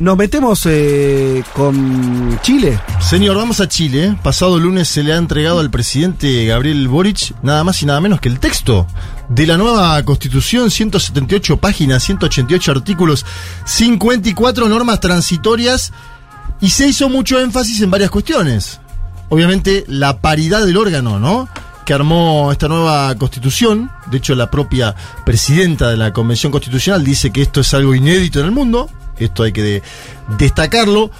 Nos metemos eh, con Chile. Señor, vamos a Chile. Pasado lunes se le ha entregado al presidente Gabriel Boric nada más y nada menos que el texto de la nueva constitución, 178 páginas, 188 artículos, 54 normas transitorias y se hizo mucho énfasis en varias cuestiones. Obviamente la paridad del órgano, ¿no? que armó esta nueva constitución. De hecho, la propia presidenta de la Convención Constitucional dice que esto es algo inédito en el mundo. Esto hay que de- destacarlo.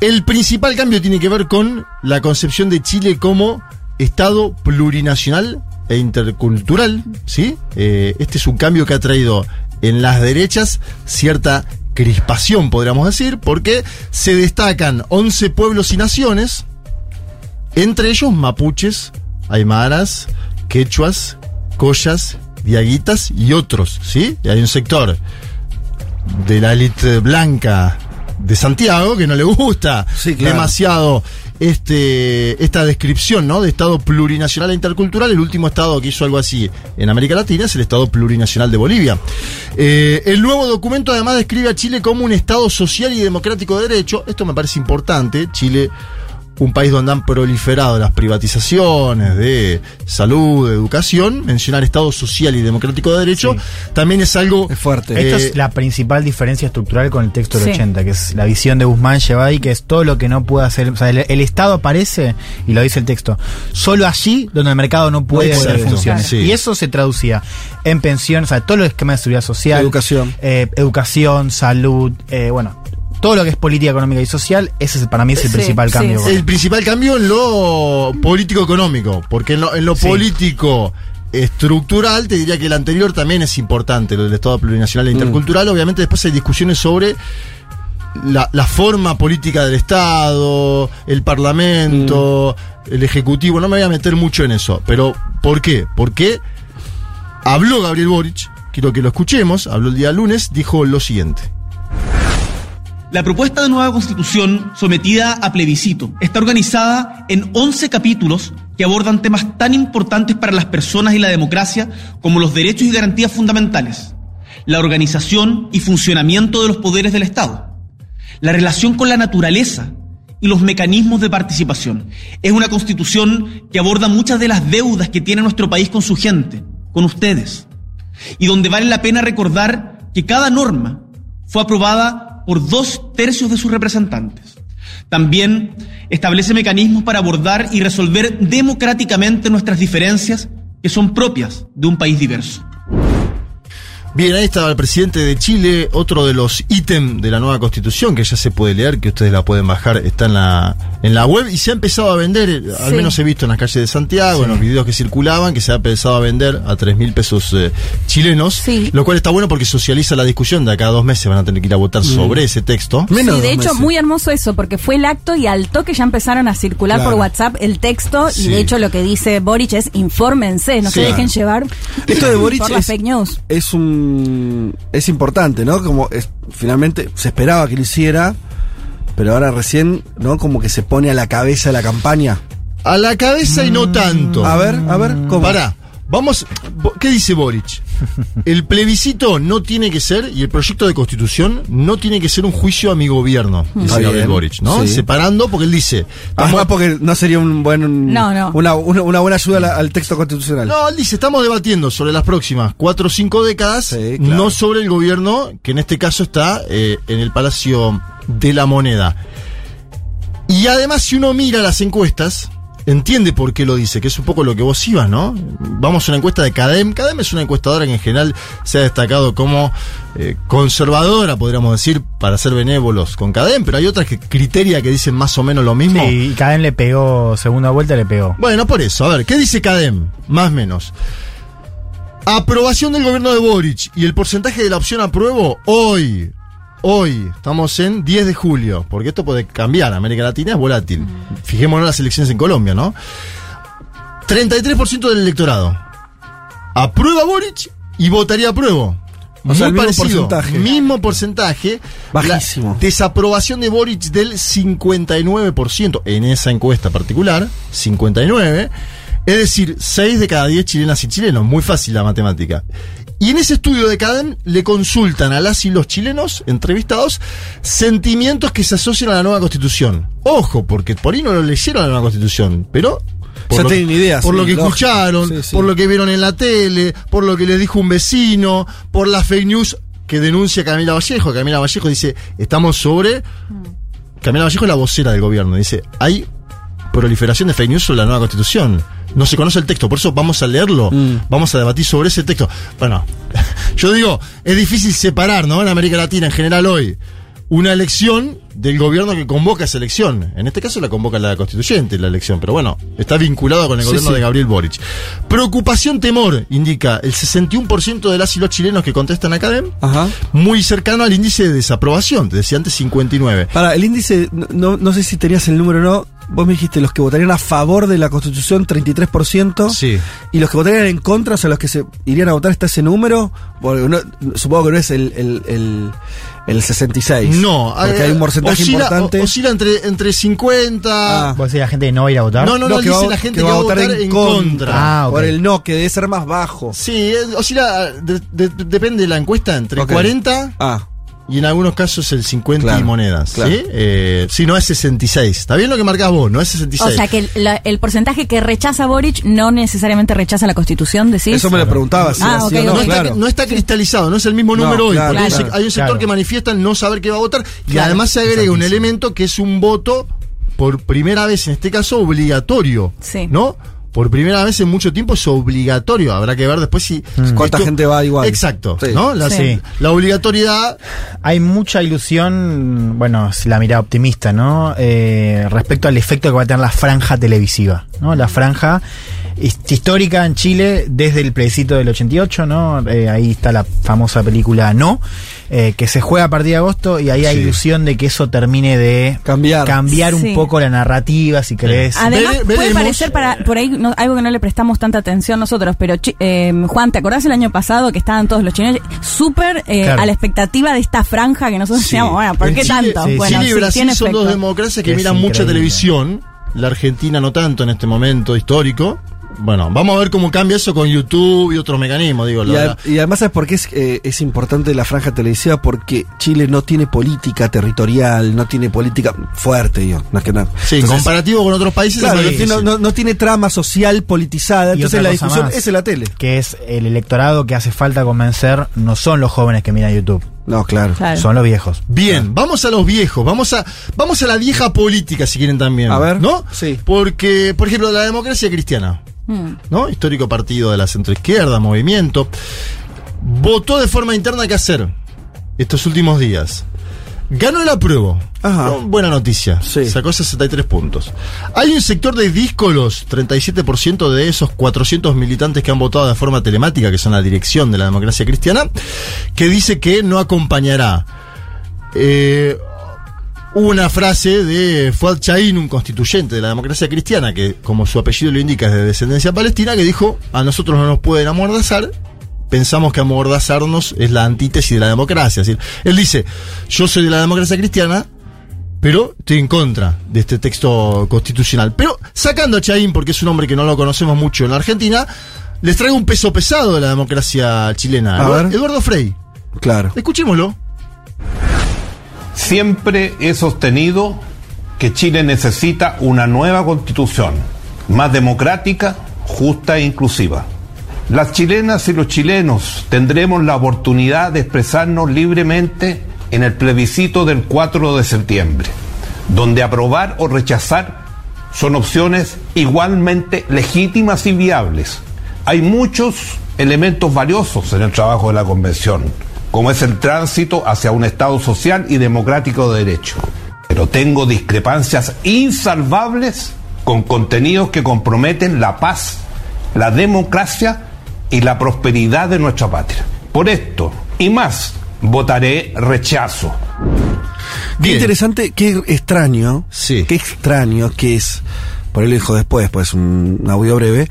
El principal cambio tiene que ver con la concepción de Chile como Estado plurinacional e intercultural. ¿sí? Eh, este es un cambio que ha traído en las derechas cierta crispación, podríamos decir, porque se destacan 11 pueblos y naciones, entre ellos mapuches, aymaras, quechuas, collas, diaguitas y otros, ¿sí? Y hay un sector de la élite blanca de Santiago que no le gusta Sí, claro. demasiado este, esta descripción ¿no? de Estado plurinacional e intercultural. El último Estado que hizo algo así en América Latina es el Estado plurinacional de Bolivia. Eh, el nuevo documento además describe a Chile como un Estado social y democrático de derecho. Esto me parece importante. Chile un país donde han proliferado las privatizaciones de salud, de educación, mencionar Estado social y democrático de derecho, también es algo... Es fuerte. Esta Eh, es la principal diferencia estructural con el texto del Sí. 80, que es la visión de Guzmán llevada ahí, que es todo lo que no puede hacer. O sea, el, el Estado aparece, y lo dice el texto, solo allí donde el mercado no puede hacer Exacto, funciones. sí. Y eso se traducía en pensiones, o sea, todos los esquemas de seguridad social, Educación. eh, educación, salud, eh, bueno, todo lo que es política económica y social, ese es- para mí es el Sí, principal sí, cambio. sí. El principal cambio en lo político-económico, porque en lo, en lo Sí. político estructural te diría que el anterior también es importante, lo del Estado plurinacional e intercultural. Obviamente después hay discusiones sobre la, la forma política del Estado, el Parlamento, el Ejecutivo. No me voy a meter mucho en eso, pero ¿por qué? Porque habló Gabriel Boric, quiero que lo escuchemos, habló el día lunes, dijo lo siguiente. La propuesta de nueva constitución sometida a plebiscito está organizada en 11 capítulos que abordan temas tan importantes para las personas y la democracia como los derechos y garantías fundamentales, la organización y funcionamiento de los poderes del Estado, la relación con la naturaleza y los mecanismos de participación. Es una constitución que aborda muchas de las deudas que tiene nuestro país con su gente, con ustedes, y donde vale la pena recordar que cada norma fue aprobada por dos tercios de sus representantes. También establece mecanismos para abordar y resolver democráticamente nuestras diferencias que son propias de un país diverso. Bien, ahí estaba el presidente de Chile, otro de los ítems de la nueva constitución que ya se puede leer, que ustedes la pueden bajar, está en la, en la web y se ha empezado a vender, eh, al Sí. menos he visto en las calles de Santiago, en los videos que circulaban, que se ha empezado a vender a 3 mil pesos eh, chilenos, Sí. lo cual está bueno porque socializa la discusión, de acá a dos meses van a tener que ir a votar sobre ese texto. Menos sí, de hecho, meses. muy hermoso eso, porque fue el acto y al toque ya empezaron a circular Claro. por WhatsApp el texto Sí. y de hecho lo que dice Boric es infórmense, no Sí. se dejen llevar Esto de Boric por las fake news. es un es importante, ¿no? Como es, finalmente se esperaba que lo hiciera, pero ahora recién, ¿no? Como que se pone a la cabeza de la campaña. A la cabeza y no tanto. A ver, a ver, ¿cómo? Pará. Vamos, ¿qué dice Boric? El plebiscito no tiene que ser, y el proyecto de constitución no tiene que ser un juicio a mi gobierno, dice Está Gabriel Boric, ¿no? sí. Separando, porque él dice. estamos- Ah, porque no sería un buen No, no. Una, una, una buena ayuda al texto constitucional. no, él dice, estamos debatiendo sobre las próximas cuatro o cinco décadas, Sí, claro. no sobre el gobierno, que en este caso está eh, en el Palacio de la Moneda. Y además, si uno mira las encuestas, entiende por qué lo dice, que es un poco lo que vos ibas, ¿no? Vamos a una encuesta de CADEM. CADEM es una encuestadora que en general se ha destacado como eh, conservadora, podríamos decir, para ser benévolos con CADEM, pero hay otras que criteria que dicen más o menos lo mismo. Sí, y Cadén le pegó, segunda vuelta le pegó. Bueno, por eso, a ver, ¿qué dice CADEM? Más o menos. Aprobación del gobierno de Boric y el porcentaje de la opción apruebo hoy. Hoy, estamos en 10 de julio, porque esto puede cambiar. América Latina es volátil. Fijémonos en las elecciones en Colombia, ¿no? 33% del electorado. Aprueba Boric y votaría apruebo. O sea, el mismo porcentaje. Mismo porcentaje. Bajísimo. La desaprobación de Boric del 59% en esa encuesta particular. 59. Es decir, 6 de cada 10 chilenas y chilenos. Muy fácil la matemática. Y en ese estudio de CADEM le consultan a las y los chilenos entrevistados sentimientos que se asocian a la nueva constitución. Ojo, porque por ahí no lo leyeron la nueva constitución, pero... Ya lo, tienen ideas, Por sí, lo que lógico. escucharon, Sí, sí. por lo que vieron en la tele, por lo que les dijo un vecino, por las fake news que denuncia Camila Vallejo. Camila Vallejo dice, estamos sobre... Camila Vallejo es la vocera del gobierno. Dice, hay proliferación de fake news sobre la nueva constitución. No se conoce el texto, por eso vamos a leerlo, Mm. vamos a debatir sobre ese texto. Bueno, yo digo, es difícil separar, ¿no? En América Latina en general hoy, una elección del gobierno que convoca esa elección. En este caso la convoca la constituyente, la elección, pero bueno, está vinculado con el Sí, gobierno sí. de Gabriel Boric. Preocupación, temor, indica el 61% de las y los chilenos que contestan a Cadem, Ajá. muy cercano al índice de desaprobación, te decía antes 59. Para, el índice, no- no, no sé si tenías el número o no. Vos me dijiste los que votarían a favor de la constitución, 33%. Sí. Y los que votarían en contra, o sea, los que se irían a votar, está ese número. Porque no- supongo que no es el, el, el, el 66. No, porque eh, hay un porcentaje oscila, importante. o- Oscila entre, entre 50. Ah. ¿Vos decís la gente que no va a ir a votar? No, no, no, No, que dice va- la gente que que, va a votar en contra. Ah, ok. Por el no, que debe ser más bajo. Sí, eh, oscila, de- de- depende de la encuesta, entre Ok. 40 Ah, y en algunos casos el 50 Claro, y monedas. claro. ¿sí? Eh, sí, no es 66. Está bien lo que marcás vos, no es 66. O sea que el, la- el porcentaje que rechaza Boric no necesariamente rechaza la constitución, decís. eso me lo preguntaba. Si Ah, sí ok, o no, no, está, no está cristalizado, no es el mismo No, número hoy. claro, porque hay hay un sector Claro. que manifiesta no saber qué va a votar y Claro. además se agrega un elemento que es un voto, por primera vez en este caso, obligatorio. Sí. ¿No? Por primera vez en mucho tiempo es obligatorio. Habrá que ver después si. ¿Cuánta gente va igual? Exacto. Sí. ¿no? La, Sí. la obligatoriedad. Hay mucha ilusión, bueno, es la mirada optimista, ¿no? Eh, respecto al efecto que va a tener la franja televisiva, ¿no? La franja his- histórica en Chile desde el plebiscito del 88, ¿no? Eh, ahí está la famosa película No, eh, que se juega a partir de agosto y ahí hay Sí. ilusión de que eso termine de Cambiar. cambiar un Sí. poco la narrativa, si querés. Además, Vere- puede veremos. parecer para por ahí no- algo que no le prestamos tanta atención nosotros, pero eh, Juan, ¿te acordás el año pasado que estaban todos los chilenos súper eh, Claro. a la expectativa de esta franja que nosotros Sí. decíamos, bueno, ¿por qué Chile- tanto? sí, bueno, Chile y sí, Brasil tiene son dos democracias que Es miran mucha televisión. La Argentina no tanto en este momento histórico. Bueno, vamos a ver cómo cambia eso con YouTube y otros mecanismos, digo. Y, a- y además, ¿sabes por qué es, eh, es importante la franja televisiva? Porque Chile no tiene política territorial, no tiene política fuerte, digo. No es que no. sí, en Entonces, comparativo con otros países. Claro, es no más tiene, difícil. no- no tiene trama social politizada, Y entonces la discusión más. es en la tele. Que es el electorado que hace falta convencer, no son los jóvenes que miran YouTube, No, claro. Claro. son los viejos. Bien, vamos a los viejos, vamos a, vamos a la vieja política si quieren también. A ver, ¿No? sí. Porque, por ejemplo, la democracia cristiana, Mm. ¿no? Histórico partido de la centroizquierda, movimiento, votó de forma interna qué hacer estos últimos días. Ganó el apruebo. Ajá. ¿no? Buena noticia. Sí. Sacó 63 puntos. Hay un sector de díscolos, 37% de esos 400 militantes que han votado de forma telemática, que son la dirección de la democracia cristiana, que dice que no acompañará. Eh, hubo una frase de Fuad Chaín, un constituyente de la democracia cristiana, que como su apellido lo indica es de descendencia palestina, que dijo, a nosotros no nos pueden amordazar, pensamos que amordazarnos es la antítesis de la democracia. Es decir, él dice, yo soy de la democracia cristiana, pero estoy en contra de este texto constitucional. Pero sacando a Chaín, porque es un hombre que no lo conocemos mucho en la Argentina, les traigo un peso pesado de la democracia chilena. A Eduard- ver. Eduardo Frei. Claro. Escuchémoslo. Siempre he sostenido que Chile necesita una nueva constitución, más democrática, justa e inclusiva. Las chilenas y los chilenos tendremos la oportunidad de expresarnos libremente en el plebiscito del 4 de septiembre, donde aprobar o rechazar son opciones igualmente legítimas y viables. Hay muchos elementos valiosos en el trabajo de la Convención, como es el tránsito hacia un Estado social y democrático de derecho. Pero tengo discrepancias insalvables con contenidos que comprometen la paz, la democracia y la prosperidad de nuestra patria. Por esto y más, votaré rechazo. Qué Bien. interesante, qué extraño. Sí. Qué extraño que es, por lo dijo después, pues un audio breve,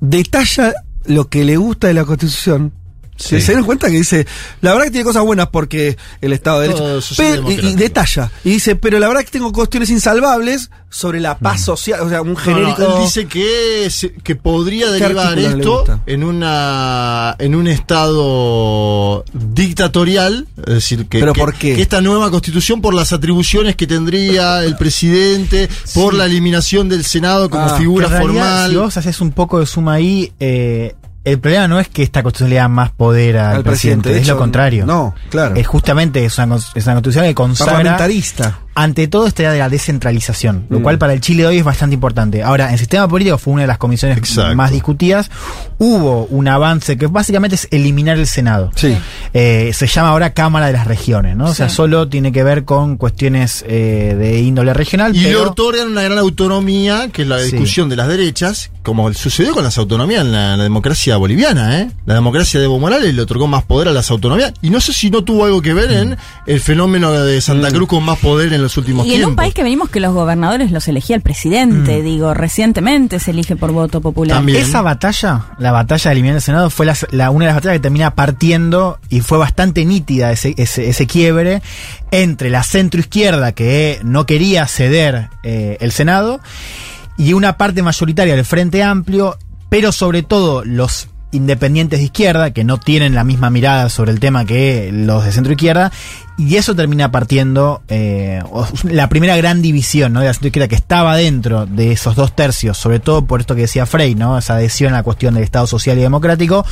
detalla lo que le gusta de la Constitución Sí. se dieron cuenta que dice, la verdad que tiene cosas buenas porque el Estado de Derecho. Pero- y, detalla. Y dice, pero la verdad que tengo cuestiones insalvables sobre la paz social. O sea, un No, no, genérico. él dice que, que podría ¿Qué derivar esto en una en un estado dictatorial, es decir, que, ¿Pero que- por qué? que esta nueva constitución por las atribuciones que tendría el presidente, por la eliminación del Senado como Ah, figura realidad, formal. Si vos haces un poco de suma ahí, eh, el problema no es que esta constitución le da más poder al, Al presidente, presidente, de es lo contrario. no, claro. Es justamente es una, cons- es una constitución que consagra Parlamentarista. ante todo esta idea de la descentralización, lo Mm. cual para el Chile de hoy es bastante importante. Ahora, en sistema político fue una de las comisiones Exacto. más discutidas. Hubo un avance que básicamente es eliminar el Senado. Sí. Eh, se llama ahora Cámara de las Regiones, ¿no? O sea, solo tiene que ver con cuestiones eh, de índole regional. Y le pero- otorgan una gran autonomía, que es la Sí. discusión de las derechas, como sucedió con las autonomías en la, en la democracia boliviana. ¿eh? La democracia de Evo Morales le otorgó más poder a las autonomías. Y no sé si no tuvo algo que ver en el fenómeno de Santa Cruz con más poder en los últimos Y en tiempos. un país que venimos que los gobernadores los elegía el presidente, digo, recientemente se elige por voto popular. También. Esa batalla, la batalla de eliminar el Senado, fue la, la- una de las batallas que termina partiendo y fue bastante nítida ese, ese, quiebre entre la centroizquierda que no quería ceder eh, el Senado y una parte mayoritaria del Frente Amplio, pero sobre todo los independientes de izquierda, que no tienen la misma mirada sobre el tema que los de centro izquierda, y eso termina partiendo eh, la primera gran división ¿no? de la centro izquierda que estaba dentro de esos dos tercios, sobre todo por esto que decía Frey, ¿no? esa adhesión a la cuestión del Estado social y democrático,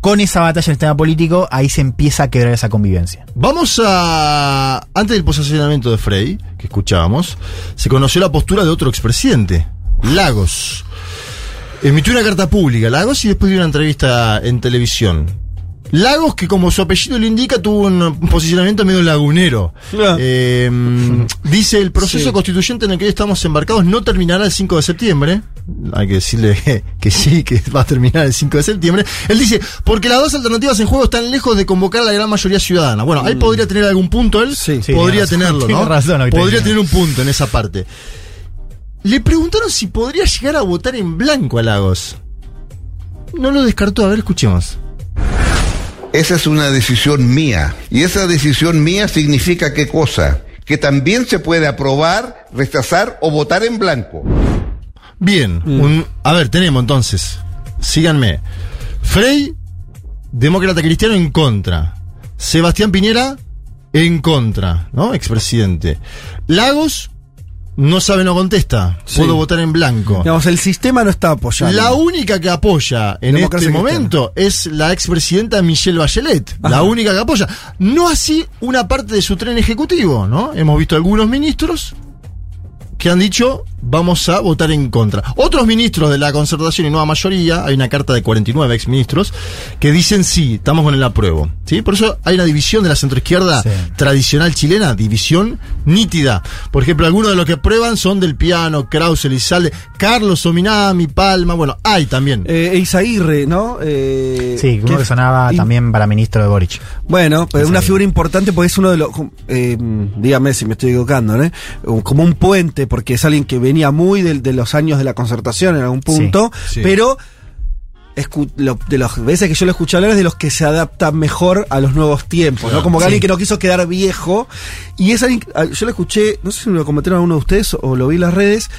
con esa batalla en el tema político, ahí se empieza a quebrar esa convivencia. Vamos a. Antes del posicionamiento de Frey, que escuchábamos, se conoció la postura de otro expresidente, Lagos. Emitió una carta pública, Lagos, y después dio una entrevista en televisión. Lagos, que como su apellido lo indica, tuvo un, posicionamiento medio lagunero. Ah. Eh, dice, el proceso Sí. constituyente en el que hoy estamos embarcados no terminará el 5 de septiembre. Hay que decirle que, que sí, que va a terminar el 5 de septiembre. Él dice, porque las dos alternativas en juego están lejos de convocar a la gran mayoría ciudadana. Bueno, ahí podría tener algún punto él. Mm. Sí. Sí, podría razón, tenerlo, tiene ¿no? razón podría tener un punto en esa parte. Le preguntaron si podría llegar a votar en blanco a Lagos. No lo descartó, a ver, escuchemos. Esa es una decisión mía. Y esa decisión mía significa qué cosa? Que también se puede aprobar, rechazar o votar en blanco. Bien, un- a ver, tenemos entonces, síganme. Frey, demócrata cristiano en contra. Sebastián Piñera, en contra, ¿no? Expresidente. Lagos, no sabe, no contesta. Sí. Puedo votar en blanco. Digamos, el sistema no está apoyando. La única que apoya en Democracia este momento es la expresidenta Michelle Bachelet. La única que apoya. No así una parte de su tren ejecutivo, ¿no? Hemos visto algunos ministros que han dicho vamos a votar en contra. Otros ministros de la concertación y nueva mayoría, hay una carta de 49 exministros, que dicen sí, estamos con el apruebo. ¿sí? Por eso hay una división de la centroizquierda Sí. tradicional chilena, división nítida. Por ejemplo, algunos de los que aprueban son del piano, Krause, Elizalde, Carlos Ominami, Palma, bueno, hay también. Eh, Eizaguirre, ¿no? Eh, Sí, uno que sonaba y- también para ministro de Boric. Bueno, pero una figura importante porque es uno de los. eh, dígame si me estoy equivocando, ¿no? Como un puente, porque es alguien que venía muy de, los años de la concertación en algún punto, Sí. pero. lo- de las veces que yo lo escuché hablar es de los que se adaptan mejor a los nuevos tiempos, ¿no? Como que sí. alguien que no quiso quedar viejo. Y es alguien, ah, yo lo escuché, no sé si me lo comentaron alguno de ustedes o lo vi en las redes,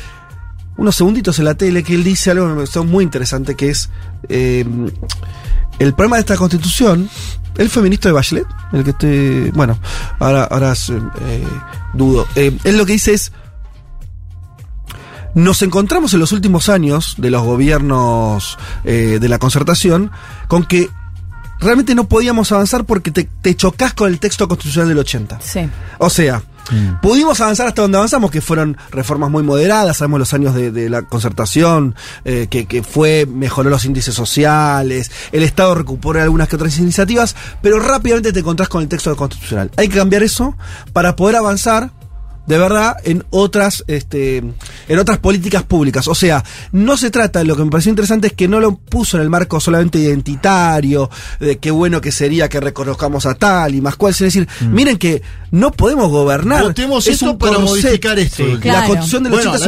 unos segunditos en la tele que él dice algo que me pareció muy interesante, que es eh, el problema de esta constitución. Él fue ministro de Bachelet, el que esté, bueno, ahora, ahora eh, dudo. Eh, él lo que dice es, nos encontramos en los últimos años de los gobiernos eh, de la concertación con que realmente no podíamos avanzar porque te, te chocas con el texto constitucional del 80. Sí. O sea, pudimos avanzar hasta donde avanzamos, que fueron reformas muy moderadas, sabemos los años de, de la concertación, eh, que, que fue, mejoró los índices sociales, el Estado recuperó algunas que otras iniciativas, pero rápidamente te encontrás con el texto constitucional. Hay que cambiar eso para poder avanzar de verdad en otras este en otras políticas públicas o sea no se trata lo que me pareció interesante es que no lo puso en el marco solamente identitario de qué bueno que sería que reconozcamos a tal y más cual es decir miren que no podemos gobernar Votemos es esto un para modificar esto. Sí, Claro. la constitución del 80 la es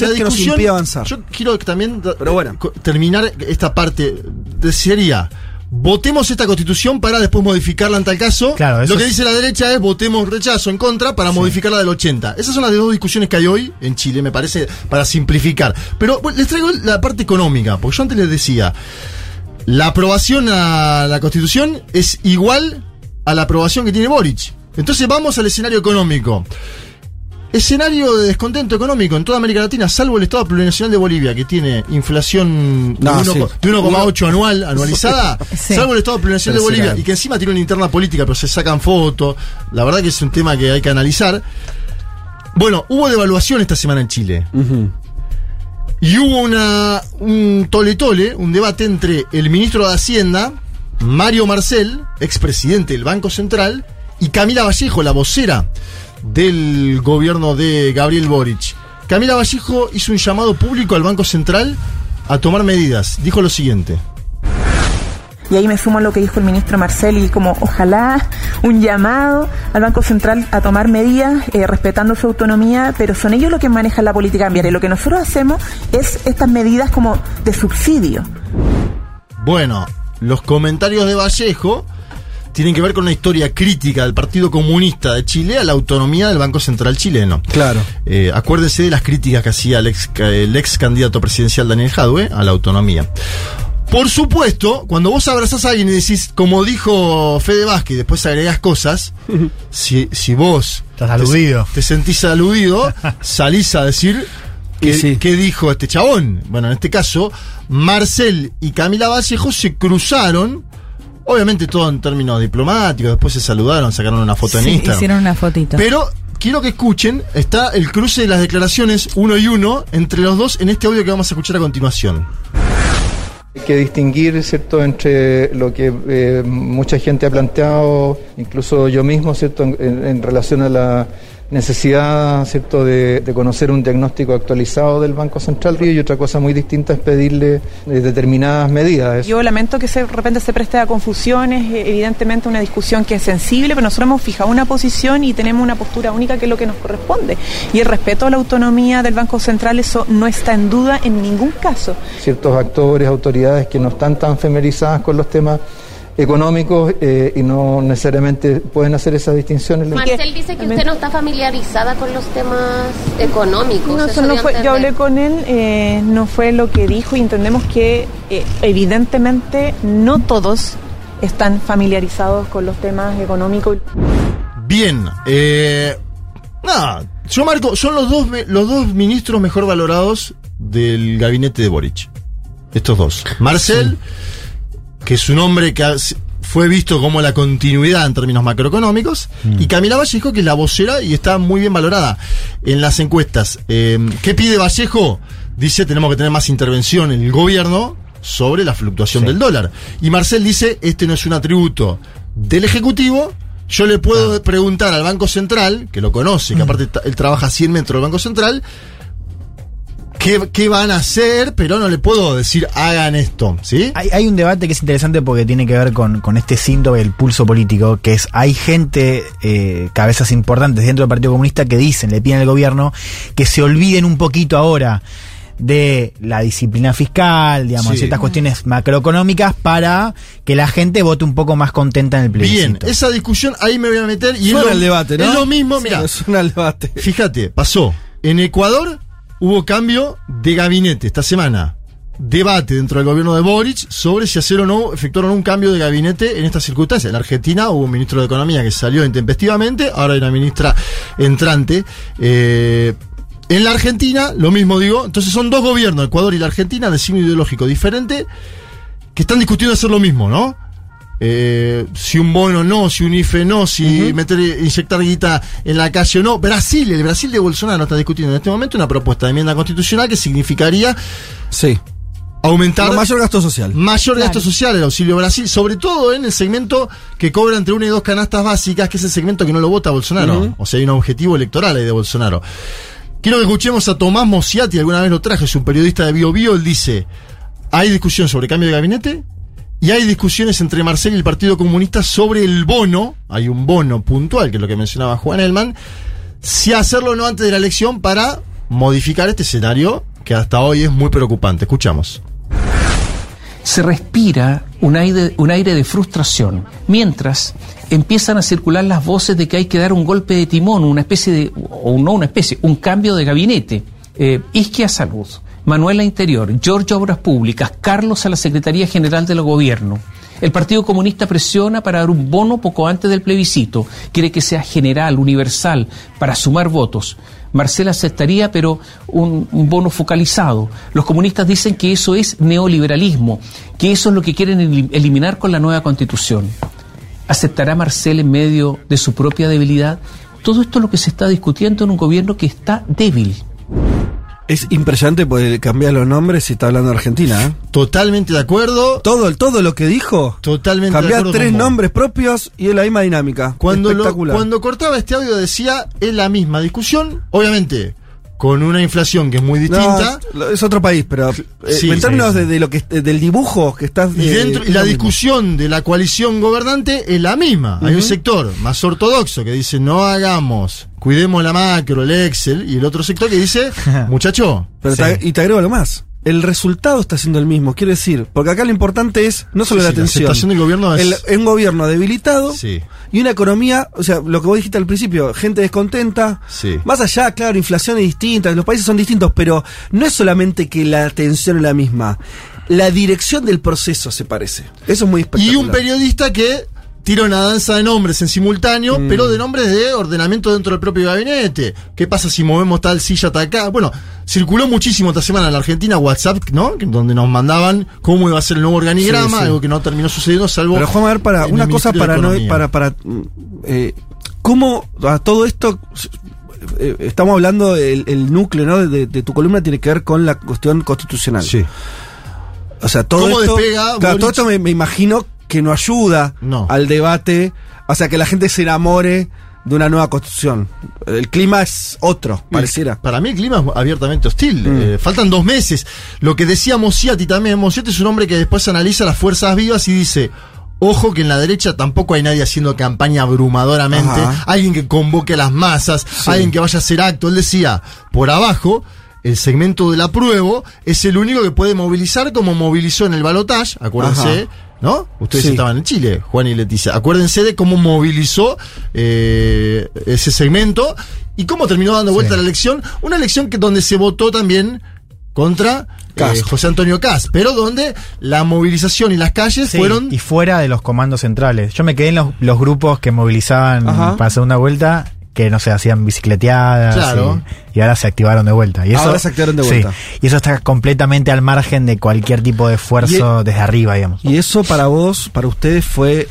un la que nos impide avanzar Yo quiero que también Pero bueno. co- terminar esta parte. De- Sería, votemos esta constitución para después modificarla en tal caso. Claro, eso Lo que es- dice la derecha es votemos rechazo en contra para modificarla del 80. Esas son las dos discusiones que hay hoy en Chile, me parece, para simplificar. Pero bueno, les traigo la parte económica, porque yo antes les decía, la aprobación a la constitución es igual a la aprobación que tiene Boric. Entonces vamos al escenario económico. Escenario de descontento económico en toda América Latina, salvo el Estado Plurinacional de Bolivia, que tiene inflación de No, uno- sí. de 1,8 anual, anualizada, Sí. salvo el Estado Plurinacional de. Bolivia, y que encima tiene una interna política, pero se sacan fotos. La verdad que es un tema que hay que analizar. Bueno, hubo devaluación esta semana en Chile. Y hubo una, un tole tole, un debate entre el ministro de Hacienda, Mario Marcel, expresidente del Banco Central, y Camila Vallejo, la vocera del gobierno de Gabriel Boric. Camila Vallejo hizo un llamado público al Banco Central a tomar medidas. Dijo lo siguiente. Y ahí me sumo a lo que dijo el ministro Marcel y como ojalá un llamado al Banco Central a tomar medidas eh, respetando su autonomía, pero son ellos los que manejan la política cambiaria. Lo que nosotros hacemos es estas medidas como de subsidio. Bueno, los comentarios de Vallejo tienen que ver con una historia crítica del Partido Comunista de Chile a la autonomía del Banco Central chileno. Claro. Eh, acuérdense de las críticas que hacía el ex, el ex candidato presidencial Daniel Jadwe a la autonomía. Por supuesto, cuando vos abrazás a alguien y decís, como dijo Fede Vázquez, y después agregás cosas, si, si vos Estás te- aludido. Te, sentís aludido, salís a decir qué, sí. qué dijo este chabón. Bueno, en este caso, Marcel y Camila Vallejo se cruzaron, obviamente todo en términos diplomáticos, después se saludaron, sacaron una foto en Instagram. hicieron una fotito. Pero quiero que escuchen, está el cruce de las declaraciones uno y uno entre los dos en este audio que vamos a escuchar a continuación. Hay que distinguir, ¿cierto?, entre lo que eh, mucha gente ha planteado, incluso yo mismo, ¿cierto?, en relación a la necesidad, ¿cierto?, de, de conocer un diagnóstico actualizado del Banco Central y otra cosa muy distinta es pedirle eh, determinadas medidas. Yo lamento que se, de repente se preste a confusiones, eh, evidentemente una discusión que es sensible, pero nosotros hemos fijado una posición y tenemos una postura única que es lo que nos corresponde. Y el respeto a la autonomía del Banco Central, eso no está en duda en ningún caso. Ciertos actores, autoridades que no están tan familiarizadas con los temas económicos eh, y no necesariamente pueden hacer esas distinciones. Marcel dice que usted no está familiarizada con los temas económicos. No, eso eso no dio a fue, yo hablé con él, eh, no fue lo que dijo y entendemos que eh, evidentemente no todos están familiarizados con los temas económicos. Bien, eh, nada, yo marco, son los dos, me- los dos ministros mejor valorados del gabinete de Boric. Estos dos. Marcel, que es un hombre que fue visto como la continuidad en términos macroeconómicos, y Camila Vallejo, que es la vocera y está muy bien valorada en las encuestas. Eh, ¿Qué pide Vallejo? Dice, tenemos que tener más intervención en el gobierno sobre la fluctuación del dólar. Y Marcel dice, este no es un atributo del Ejecutivo, yo le puedo preguntar al Banco Central, que lo conoce, que aparte ta- él trabaja a 100 metros del Banco Central, qué, qué van a hacer, pero no le puedo decir hagan esto, ¿sí? Hay, hay un debate que es interesante porque tiene que ver con, con este síntoma del pulso político, que es, hay gente, eh, cabezas importantes dentro del Partido Comunista que dicen, le piden al gobierno que se olviden un poquito ahora de la disciplina fiscal, digamos, Sí. ciertas cuestiones macroeconómicas para que la gente vote un poco más contenta en el Bien, plebiscito. esa discusión ahí me voy a meter y es lo, el debate, ¿no? es lo mismo, mira, Suena el debate. fíjate, pasó. En Ecuador hubo cambio de gabinete esta semana. Debate dentro del gobierno de Boric sobre si hacer o no, efectuaron un cambio de gabinete en estas circunstancias. En Argentina hubo un ministro de Economía que salió intempestivamente, ahora hay una ministra entrante. Eh, en la Argentina, lo mismo digo, entonces son dos gobiernos, Ecuador y la Argentina, de signo ideológico diferente, que están discutiendo hacer lo mismo, ¿no? Eh, si un bono no, si un IFE no, si meter, inyectar guita en la calle o no. Brasil, el Brasil de Bolsonaro está discutiendo en este momento una propuesta de enmienda constitucional que significaría Sí. aumentar mayor gasto social. mayor gasto social el auxilio Brasil, sobre todo en el segmento que cobra entre una y dos canastas básicas, que es el segmento que no lo vota Bolsonaro. O sea, hay un objetivo electoral ahí de Bolsonaro. Quiero que escuchemos a Tomás Mosiati, alguna vez lo traje, es un periodista de Bio Bio, él dice, hay discusión sobre cambio de gabinete y hay discusiones entre Marcel y el Partido Comunista sobre el bono, hay un bono puntual, que es lo que mencionaba Juan Elman, si hacerlo o no antes de la elección para modificar este escenario que hasta hoy es muy preocupante. Escuchamos. se respira un aire, de frustración, mientras empiezan a circular las voces de que hay que dar un golpe de timón, una especie de, o no una especie, un cambio de gabinete. Eh, Isquia Salud, Manuela Interior, Giorgio Obras Públicas, Carlos a la Secretaría General del Gobierno. El Partido Comunista presiona para dar un bono poco antes del plebiscito. Quiere que sea general, universal, para sumar votos. Marcela aceptaría, pero un, un, bono focalizado. Los comunistas dicen que eso es neoliberalismo, que eso es lo que quieren elim eliminar con la nueva constitución. ¿Aceptará Marcela en medio de su propia debilidad? Todo esto es lo que se está discutiendo en un gobierno que está débil. Es impresionante poder cambiar los nombres si está hablando de Argentina. ¿eh? Totalmente de acuerdo. Todo, todo lo que dijo. Totalmente Cambiar de acuerdo. tres nombres propios y es la misma dinámica. Cuando, lo- Espectacular. cuando cortaba este audio decía, es la misma discusión, obviamente, con una inflación que es muy distinta. No, es otro país, pero eh, Sí, en términos sí, de, de lo que del dibujo que estás Y, eh, dentro, y la mismo. discusión de la coalición gobernante es la misma. Hay un sector más ortodoxo que dice no hagamos, cuidemos la macro, el Excel, y el otro sector que dice, muchacho, Pero te- y te agrego algo más. El resultado está siendo el mismo, quiero decir, porque acá lo importante es no solo Sí, la sí, la atención. del gobierno es- El- es un gobierno debilitado Sí. y una economía, o sea, lo que vos dijiste al principio, gente descontenta. Sí. Más allá, claro, inflación es distinta, los países son distintos, pero no es solamente que la atención es la misma. La dirección del proceso se parece. Eso es muy espectacular. Y un periodista que tira una danza de nombres en simultáneo, Mm. pero de nombres de ordenamiento dentro del propio gabinete. ¿Qué pasa si movemos tal silla hasta acá? Bueno, circuló muchísimo esta semana en la Argentina WhatsApp, ¿no? Donde nos mandaban cómo iba a ser el nuevo organigrama, Sí, sí. algo que no terminó sucediendo, salvo. Pero Juan, a ver, para una cosa para no para para eh, cómo a todo esto eh, estamos hablando el, el núcleo ¿no? de, de tu columna tiene que ver con la cuestión constitucional. Sí. O sea, todo ¿Cómo esto, despega claro, todo esto me, me imagino que no ayuda No. al debate, o sea, que la gente se enamore de una nueva constitución. El clima es otro, pareciera. Para mí el clima es abiertamente hostil. Mm. Eh, faltan dos meses. Lo que decía Mosiati también. Mosiati es un hombre que después analiza las fuerzas vivas y dice. Ojo que en la derecha tampoco hay nadie haciendo campaña abrumadoramente, Ajá. alguien que convoque a las masas, alguien que vaya a hacer acto. Él decía, por abajo, el segmento del apruebo es el único que puede movilizar como movilizó en el balotage, acuérdense, Ajá. ¿No? Ustedes Sí. estaban en Chile, Juan y Leticia. Acuérdense de cómo movilizó eh, ese segmento y cómo terminó dando vuelta Sí. la elección. Una elección que donde se votó también contra eh. José Antonio Cas, pero donde la movilización y las calles Sí, fueron y fuera de los comandos centrales. Yo me quedé en los, los grupos que movilizaban Ajá. para segunda vuelta, que no sé, hacían bicicleteadas. Claro. Y, y ahora se activaron de vuelta. Y eso, Ahora se activaron de sí, vuelta. y eso está completamente al margen de cualquier tipo de esfuerzo desde arriba, digamos. Y eso para vos, para ustedes fue,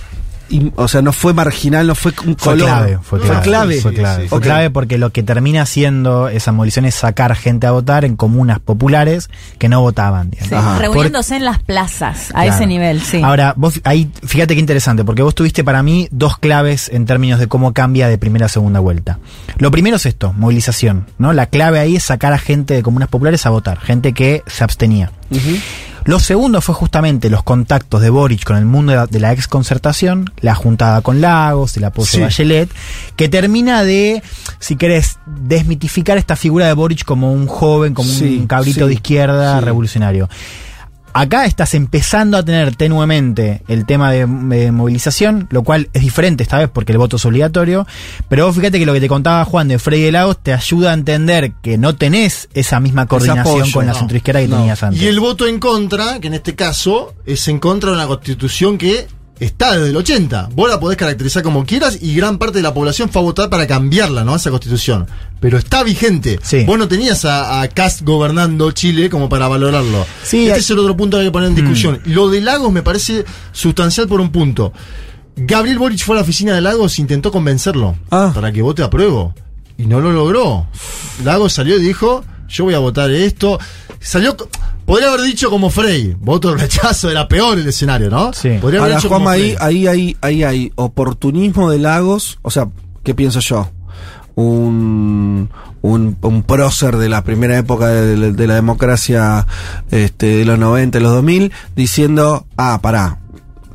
o sea, no fue marginal, no fue un Fue color. clave, fue clave. clave. Fue clave. Fue clave porque lo que termina haciendo esa movilización es sacar gente a votar en comunas populares que no votaban. Sí, reuniéndose en las plazas, a Claro. ese nivel, sí. Ahora, vos ahí, fíjate qué interesante, porque vos tuviste para mí dos claves en términos de cómo cambia de primera a segunda vuelta. Lo primero es esto, movilización, ¿no? La clave ahí es sacar a gente de comunas populares a votar, gente que se abstenía. Lo segundo fue justamente los contactos de Boric con el mundo de la, de la ex concertación, la juntada con Lagos, el apoyo Sí. a Bachelet, que termina de, si querés, desmitificar esta figura de Boric como un joven, como Sí, un cabrito sí, de izquierda revolucionario. Acá estás empezando a tener tenuemente el tema de, de movilización, lo cual es diferente esta vez porque el voto es obligatorio. Pero vos fíjate que lo que te contaba Juan de Frey de Lagos te ayuda a entender que no tenés esa misma coordinación apoyo, con la no, centroizquierda que no. tenías antes. Y el voto en contra, que en este caso es en contra de una constitución que está desde el 80. Vos la podés caracterizar como quieras y gran parte de la población fue a votar para cambiarla, ¿no? Esa constitución. Pero está vigente. Sí. Vos no tenías a, a Cast gobernando Chile como para valorarlo. Sí, este hay- es el otro punto que hay que poner en discusión. Lo de Lagos me parece sustancial por un punto. Gabriel Boric fue a la oficina de Lagos e intentó convencerlo Ah. para que vote a prueba. Y no lo logró. Lagos salió y dijo, yo voy a votar esto. Salió, podría haber dicho como Frey, voto de rechazo, era peor el escenario, ¿no? Sí. Podría haber Ahora, dicho como Juanma, ahí, ahí, ahí, ahí hay oportunismo de Lagos. O sea, ¿qué pienso yo? Un, un, un prócer de la primera época de, la- de la democracia este, de los 90, de los 2000, diciendo, ah, pará,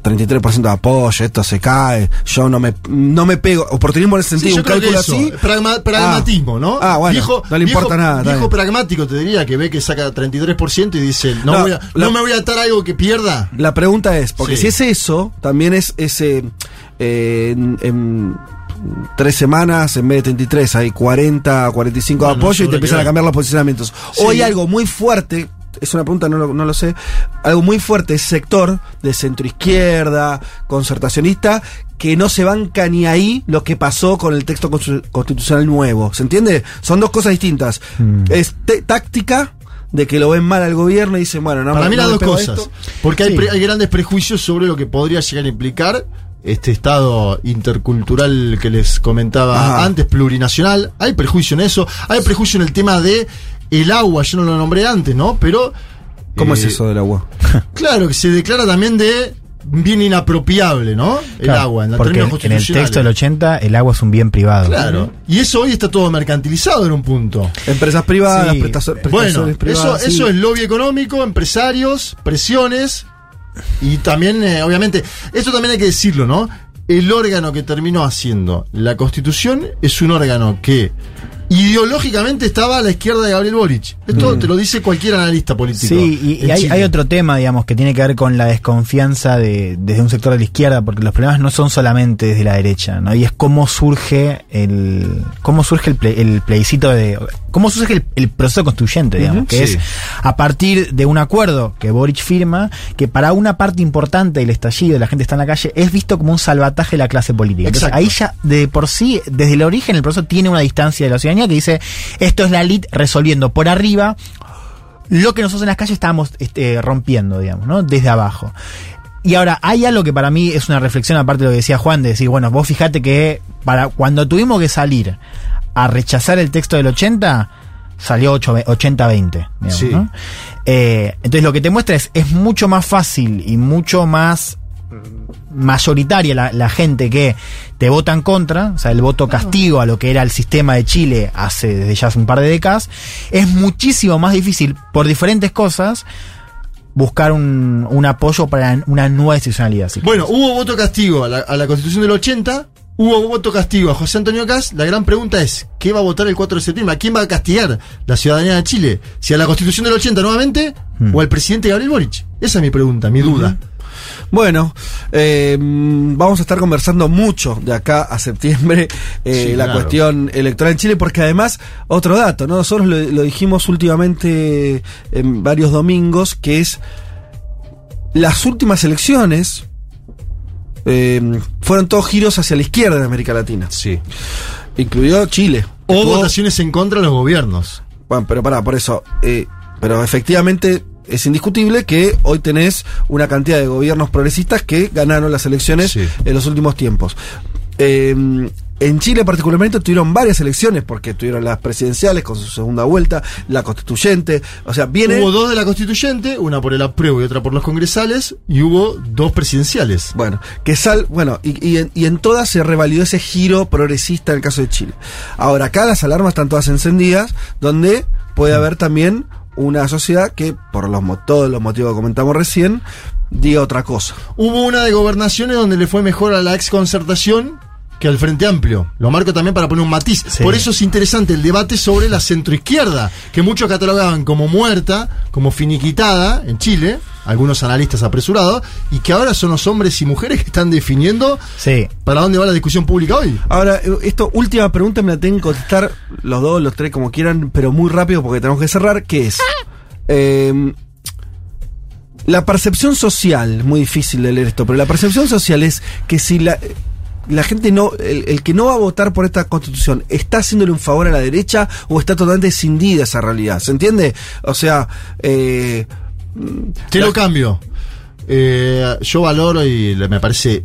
33% de apoyo, esto se cae, yo no me, no me pego. Oportunismo en ese Sí, sentido, yo un cálculo eso, así. pragma- pragmatismo, ¿no? Ah, bueno, Viejo- no le viejo- importa nada. Viejo pragmático te diría que ve que saca 33% y dice, no, No, voy a- la- no me voy a atar algo que pierda. La pregunta es, porque Sí. si es eso, también es ese eh, en, en tres semanas, en vez de 33, hay 40, 45 de Bueno, apoyo y te empiezan a cambiar los posicionamientos. Sí. Hay algo muy fuerte, es una pregunta, no lo, no lo sé, algo muy fuerte, ese sector de centroizquierda, concertacionista, que no se banca ni ahí lo que pasó con el texto constitu- constitucional nuevo. ¿Se entiende? Son dos cosas distintas. Mm. Es táctica de que lo ven mal al gobierno y dicen, bueno, no Para mí las dos cosas. esto. Porque hay, Sí. pre- hay grandes prejuicios sobre lo que podría llegar a implicar este estado intercultural que les comentaba Ajá. antes, plurinacional. Hay prejuicio en eso. Hay prejuicio en el tema de el agua, yo no lo nombré antes, ¿no? Pero... ¿Cómo eh, es eso del agua? Claro, que se declara también de bien inapropiable, ¿no? El Claro, agua, en la porque en el texto del 80 el agua es un bien privado. Claro. Y eso hoy está todo mercantilizado en un punto. Empresas privadas, Sí. prestazo- Bueno, prestaciones eso, sí. eso es lobby económico, empresarios, presiones y también, eh, obviamente, esto también hay que decirlo, ¿no? El órgano que terminó haciendo la constitución es un órgano que ideológicamente estaba a la izquierda de Gabriel Boric. Esto te lo dice cualquier analista político. Sí, y, hay, hay otro tema, digamos, que tiene que ver con la desconfianza de, desde un sector de la izquierda, porque los problemas no son solamente desde la derecha, ¿no? Y es cómo surge el, cómo surge el, ple- el plebiscito de, cómo surge el, el proceso constituyente, digamos, que sí. es a partir de un acuerdo que Boric firma, que para una parte importante del estallido, la gente está en la calle, es visto como un salvataje de la clase política. Entonces, Exacto. ahí ya de por sí, desde el origen, el proceso tiene una distancia de la ciudadanía que dice, esto es la elite resolviendo por arriba lo que nosotros en las calles estábamos este, rompiendo, digamos, ¿no? Desde abajo. Y ahora, hay algo que para mí es una reflexión, aparte de lo que decía Juan, de decir, bueno, vos fijate que para cuando tuvimos que salir a rechazar el texto del 80, salió 8 80-20. digamos, Sí. ¿no? Eh, entonces lo que te muestra es, es mucho más fácil y mucho más mayoritaria la, la gente que te vota en contra, o sea, el voto castigo a lo que era el sistema de Chile hace desde ya hace un par de décadas, es muchísimo más difícil por diferentes cosas buscar un, un apoyo para una nueva institucionalidad. si Bueno, hubo voto castigo a la, a la constitución del 80, hubo voto castigo a José Antonio Caz. La gran pregunta es, ¿qué va a votar el 4 de septiembre? ¿A quién va a castigar la ciudadanía de Chile? ¿Si a la constitución del 80 nuevamente Hmm. o al presidente Gabriel Boric? Esa es mi pregunta, mi duda. Bueno, eh, vamos a estar conversando mucho de acá a septiembre eh, Sí, la claro. cuestión electoral en Chile, porque además, otro dato, ¿no? Nosotros lo, lo dijimos últimamente en varios domingos, que es las últimas elecciones eh, fueron todos giros hacia la izquierda en América Latina, Sí. incluido Chile. O votaciones en contra de los gobiernos. Bueno, pero pará, por eso. eh, pero efectivamente es indiscutible que hoy tenés una cantidad de gobiernos progresistas que ganaron las elecciones Sí. en los últimos tiempos. Eh, en Chile particularmente tuvieron varias elecciones porque tuvieron las presidenciales con su segunda vuelta, la constituyente, o sea, viene... Hubo dos de la constituyente, una por el apruebo y otra por los congresales, y hubo dos presidenciales. Bueno, que sal, bueno, y, y en, y en todas se revalidó ese giro progresista en el caso de Chile. Ahora, acá las alarmas están todas encendidas, donde puede haber también una sociedad que, por los, todos los motivos que comentamos recién, diga otra cosa. Hubo una de gobernaciones donde le fue mejor a la ex concertación que al Frente Amplio. Lo marco también para poner un matiz. Sí. Por eso es interesante el debate sobre la centroizquierda, que muchos catalogaban como muerta, como finiquitada en Chile, algunos analistas apresurados, y que ahora son los hombres y mujeres que están definiendo Sí. para dónde va la discusión pública hoy. Ahora, eh, esto, última pregunta, me la tienen que contestar los dos, los tres, como quieran, pero muy rápido porque tenemos que cerrar, que es... eh, la percepción social, muy difícil de leer esto, pero la percepción social es que si la, la gente no, el, el que no va a votar por esta constitución, ¿está haciéndole un favor a la derecha o está totalmente escindida esa realidad? ¿Se entiende? O sea, eh, Te lo cambio. Eh, yo valoro y me parece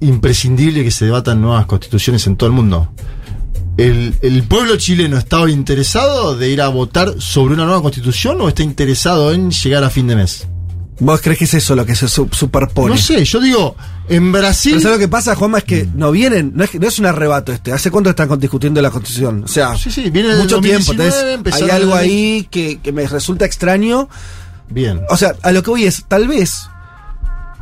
imprescindible que se debatan nuevas constituciones en todo el mundo. ¿El, el pueblo chileno está hoy interesado de ir a votar sobre una nueva constitución o está interesado en llegar a fin de mes? ¿vos crees que es eso lo que se su- superpone? No sé, yo digo, en Brasil... Pero ¿sabes lo que pasa, Juanma? Es que no vienen, no es, que- no es un arrebato este. ¿Hace cuánto están discutiendo la constitución? O sea, Sí, sí, viene mucho 2019, tiempo. Entonces, hay algo ahí que, que me resulta extraño. Bien. O sea, a lo que voy es, tal vez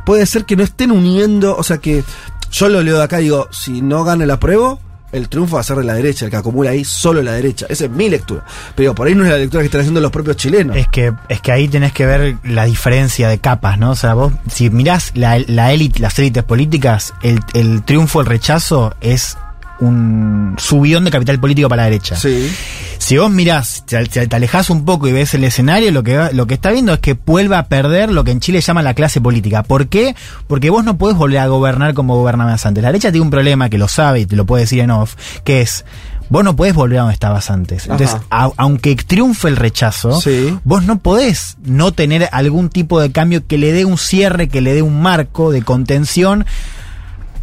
puede ser que no estén uniendo, o sea que yo lo leo de acá y digo, si no gana el apruebo, el triunfo va a ser de la derecha, el que acumula ahí solo la derecha. Esa es mi lectura. Pero por ahí no es la lectura que están haciendo los propios chilenos. Es que, es que ahí tenés que ver la diferencia de capas, ¿no? O sea, vos, si mirás la, la élite, las élites políticas, el, el triunfo, el rechazo es un subidón de capital político para la derecha. Sí. Si vos mirás, te, te, alejás un poco y ves el escenario, lo que, va- lo que está viendo es que vuelve a perder lo que en Chile llama la clase política. ¿Por qué? Porque vos no podés volver a gobernar como gobernabas antes. La derecha tiene un problema que lo sabe y te lo puede decir en off, que es, vos no podés volver a donde estabas antes. Entonces, a- aunque triunfe el rechazo, Sí. vos no podés no tener algún tipo de cambio que le dé un cierre, que le dé un marco de contención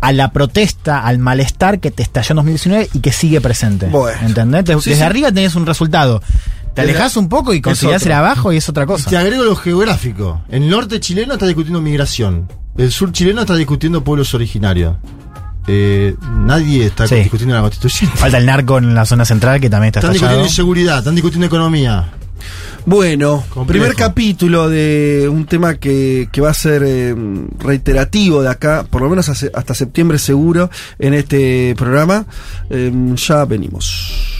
a la protesta, al malestar que te estalló en 2019 y que sigue presente. Bueno. ¿Entendés? Sí, Desde sí. arriba tenés un resultado. Te alejas un poco y considerás el abajo y es otra cosa. Te agrego lo geográfico. El norte chileno está discutiendo migración. El sur chileno está discutiendo pueblos originarios. Eh, nadie está Sí. discutiendo la constitución. Falta el narco en la zona central que también está Están estallado. discutiendo inseguridad, están discutiendo economía. Bueno, Complejo. primer capítulo de un tema que, que va a ser eh, reiterativo de acá, por lo menos hace- hasta septiembre seguro, en este programa. Eh, ya venimos.